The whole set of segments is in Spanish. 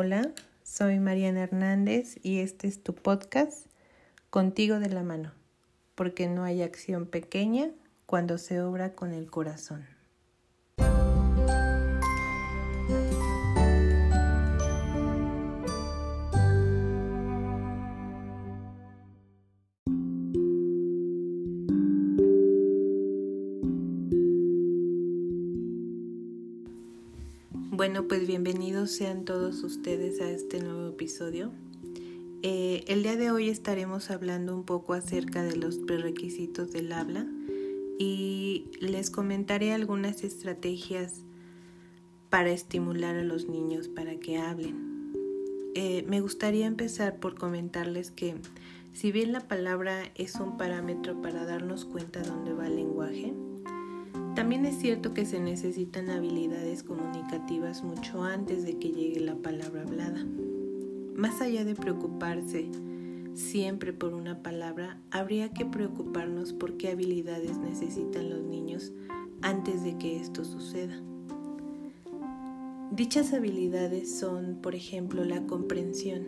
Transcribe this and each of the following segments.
Hola, soy Mariana Hernández y este es tu podcast Contigo de la mano, porque no hay acción pequeña cuando se obra con el corazón. Bueno, pues bienvenidos sean todos ustedes a este nuevo episodio. Eh, el día de hoy estaremos hablando un poco acerca de los prerequisitos del habla y les comentaré algunas estrategias para estimular a los niños para que hablen. Eh, me gustaría empezar por comentarles que si bien la palabra es un parámetro para darnos cuenta dónde va el lenguaje, también es cierto que se necesitan habilidades comunicativas mucho antes de que llegue la palabra hablada. Más allá de preocuparse siempre por una palabra, habría que preocuparnos por qué habilidades necesitan los niños antes de que esto suceda. Dichas habilidades son, por ejemplo, la comprensión.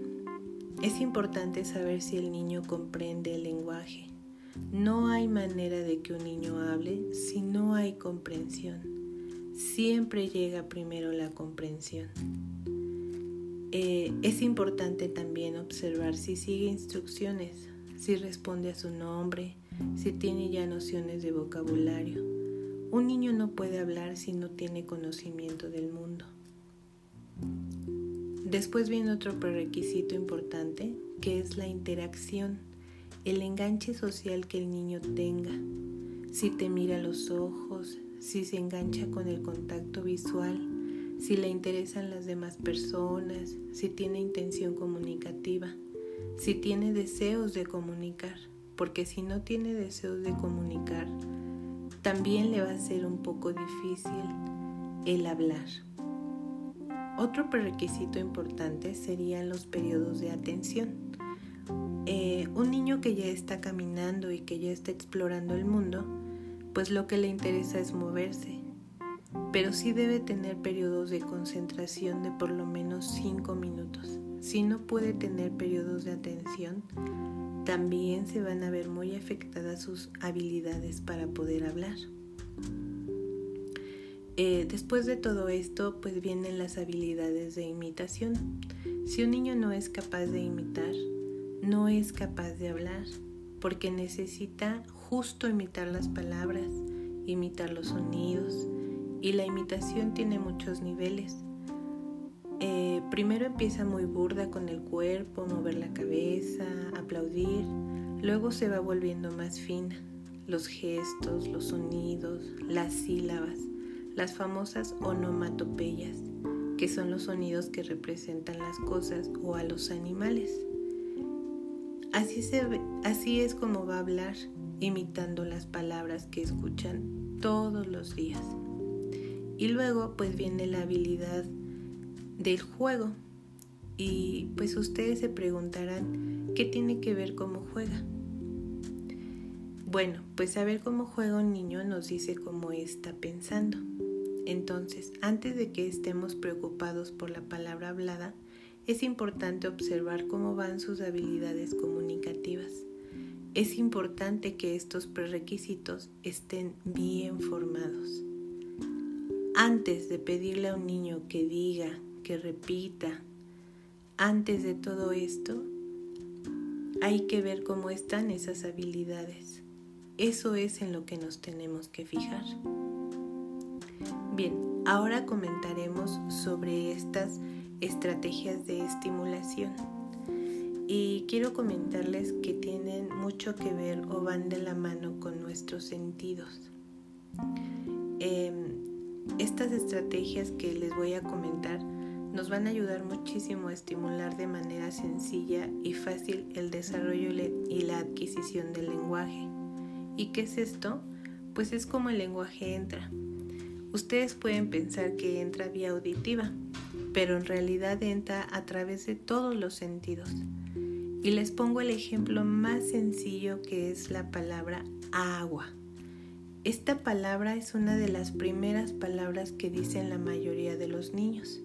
Es importante saber si el niño comprende el lenguaje, no hay manera de que un niño hable si no hay comprensión. Siempre llega primero la comprensión. Eh, es importante también observar si sigue instrucciones, si responde a su nombre, si tiene ya nociones de vocabulario. Un niño no puede hablar si no tiene conocimiento del mundo. Después viene otro prerequisito importante, que es la interacción el enganche social que el niño tenga, si te mira los ojos, si se engancha con el contacto visual, si le interesan las demás personas, si tiene intención comunicativa, si tiene deseos de comunicar, porque si no tiene deseos de comunicar, también le va a ser un poco difícil el hablar. Otro prerequisito importante serían los periodos de atención. Eh, un niño que ya está caminando y que ya está explorando el mundo, pues lo que le interesa es moverse, pero sí debe tener periodos de concentración de por lo menos 5 minutos. Si no puede tener periodos de atención, también se van a ver muy afectadas sus habilidades para poder hablar. Eh, después de todo esto, pues vienen las habilidades de imitación. Si un niño no es capaz de imitar, no es capaz de hablar porque necesita justo imitar las palabras, imitar los sonidos y la imitación tiene muchos niveles. Eh, primero empieza muy burda con el cuerpo, mover la cabeza, aplaudir, luego se va volviendo más fina. Los gestos, los sonidos, las sílabas, las famosas onomatopeyas, que son los sonidos que representan las cosas o a los animales. Así, es como va a hablar, imitando las palabras que escuchan todos los días. Y luego pues viene la habilidad del juego. Y pues ustedes se preguntarán, ¿qué tiene que ver cómo juega? Bueno, pues saber cómo juega un niño nos dice cómo está pensando. Entonces, antes de que estemos preocupados por la palabra hablada, es importante observar cómo van sus habilidades comunicativas. Es importante que estos prerequisitos estén bien formados. Antes de pedirle a un niño que diga, que repita, antes de todo esto, hay que ver cómo están esas habilidades. Eso es en lo que nos tenemos que fijar. Bien, ahora comentaremos sobre estas estrategias de estimulación. Y quiero comentarles que tienen mucho que ver o van de la mano con nuestros sentidos. Em, estas estrategias que les voy a comentar nos van a ayudar muchísimo a estimular de manera sencilla y fácil el desarrollo y la adquisición del lenguaje. ¿Y qué es esto? Pues es como el lenguaje entra. Ustedes pueden pensar que entra vía auditiva, pero en realidad entra a través de todos los sentidos. Y les pongo el ejemplo más sencillo que es la palabra agua. Esta palabra es una de las primeras palabras que dicen la mayoría de los niños.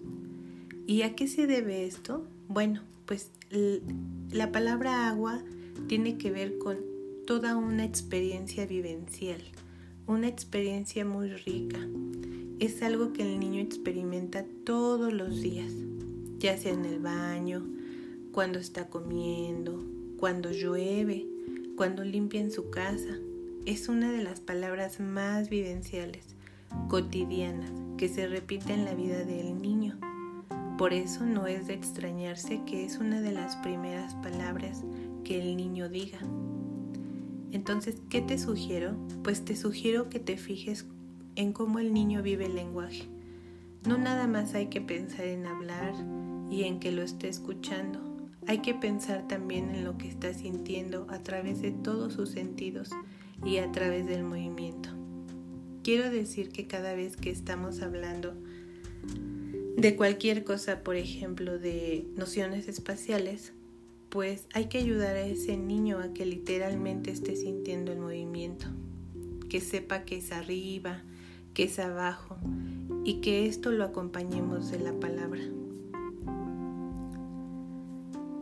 ¿Y a qué se debe esto? Bueno, pues la palabra agua tiene que ver con toda una experiencia vivencial, una experiencia muy rica. Es algo que el niño experimenta todos los días, ya sea en el baño, cuando está comiendo, cuando llueve, cuando limpia en su casa. Es una de las palabras más vivenciales, cotidianas, que se repite en la vida del niño. Por eso no es de extrañarse que es una de las primeras palabras que el niño diga. Entonces, ¿qué te sugiero? Pues te sugiero que te fijes en cómo el niño vive el lenguaje. No nada más hay que pensar en hablar y en que lo esté escuchando. Hay que pensar también en lo que está sintiendo a través de todos sus sentidos y a través del movimiento. Quiero decir que cada vez que estamos hablando de cualquier cosa, por ejemplo, de nociones espaciales, pues hay que ayudar a ese niño a que literalmente esté sintiendo el movimiento, que sepa que es arriba, que es abajo y que esto lo acompañemos de la palabra.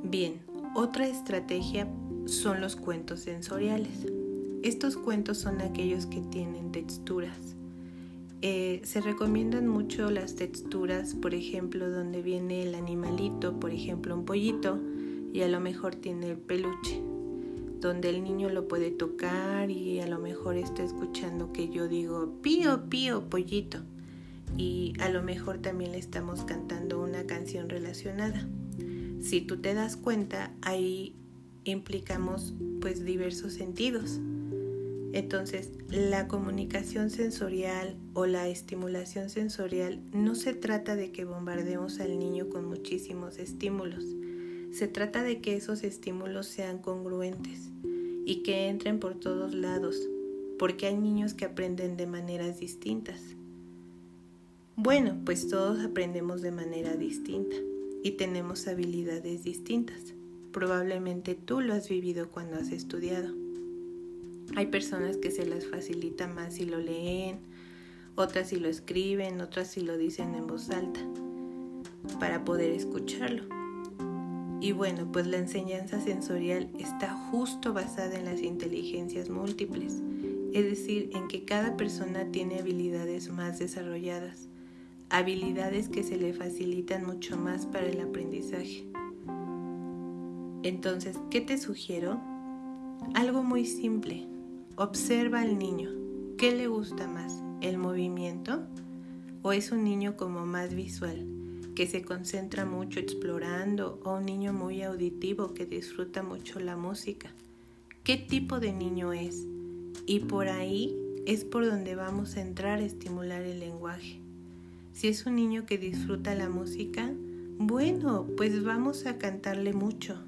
Bien, otra estrategia son los cuentos sensoriales. Estos cuentos son aquellos que tienen texturas eh, se recomiendan mucho las texturas, por ejemplo, donde viene el animalito, por ejemplo, un pollito, y a lo mejor tiene el peluche, donde el niño lo puede tocar y a lo mejor está escuchando que yo digo, pío, pío, pollito. Y a lo mejor también le estamos cantando una canción relacionada. Si tú te das cuenta, ahí implicamos pues diversos sentidos. Entonces, la comunicación sensorial o la estimulación sensorial no se trata de que bombardeemos al niño con muchísimos estímulos. Se trata de que esos estímulos sean congruentes y que entren por todos lados, porque hay niños que aprenden de maneras distintas. Bueno, pues todos aprendemos de manera distinta y tenemos habilidades distintas. Probablemente tú lo has vivido cuando has estudiado. Hay personas que se les facilita más si lo leen, otras si lo escriben, otras si lo dicen en voz alta, para poder escucharlo. Y bueno, pues la enseñanza sensorial está justo basada en las inteligencias múltiples, es decir, en que cada persona tiene habilidades más desarrolladas, habilidades que se le facilitan mucho más para el aprendizaje. Entonces, ¿qué te sugiero? Algo muy simple, Observa al niño. ¿Qué le gusta más? ¿El movimiento? ¿O es un niño como más visual, que se concentra mucho explorando? ¿O un niño muy auditivo que disfruta mucho la música? ¿Qué tipo de niño es? Y por ahí es por donde vamos a entrar a estimular el lenguaje. Si es un niño que disfruta la música, bueno, pues vamos a cantarle mucho,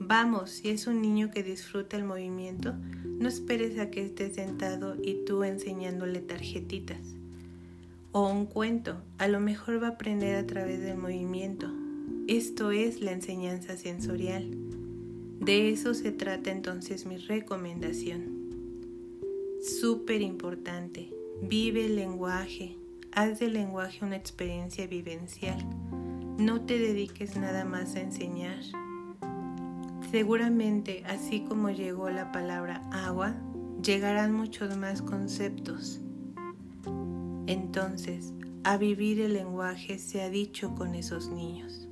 Vamos, si es un niño que disfruta el movimiento, no esperes a que esté sentado y tú enseñándole tarjetitas. O un cuento, a lo mejor va a aprender a través del movimiento. Esto es la enseñanza sensorial. De eso se trata entonces mi recomendación. Súper importante, vive el lenguaje, haz del lenguaje una experiencia vivencial. No te dediques nada más a enseñar. Seguramente, así como llegó la palabra agua, llegarán muchos más conceptos. Entonces, a vivir el lenguaje se ha dicho con esos niños.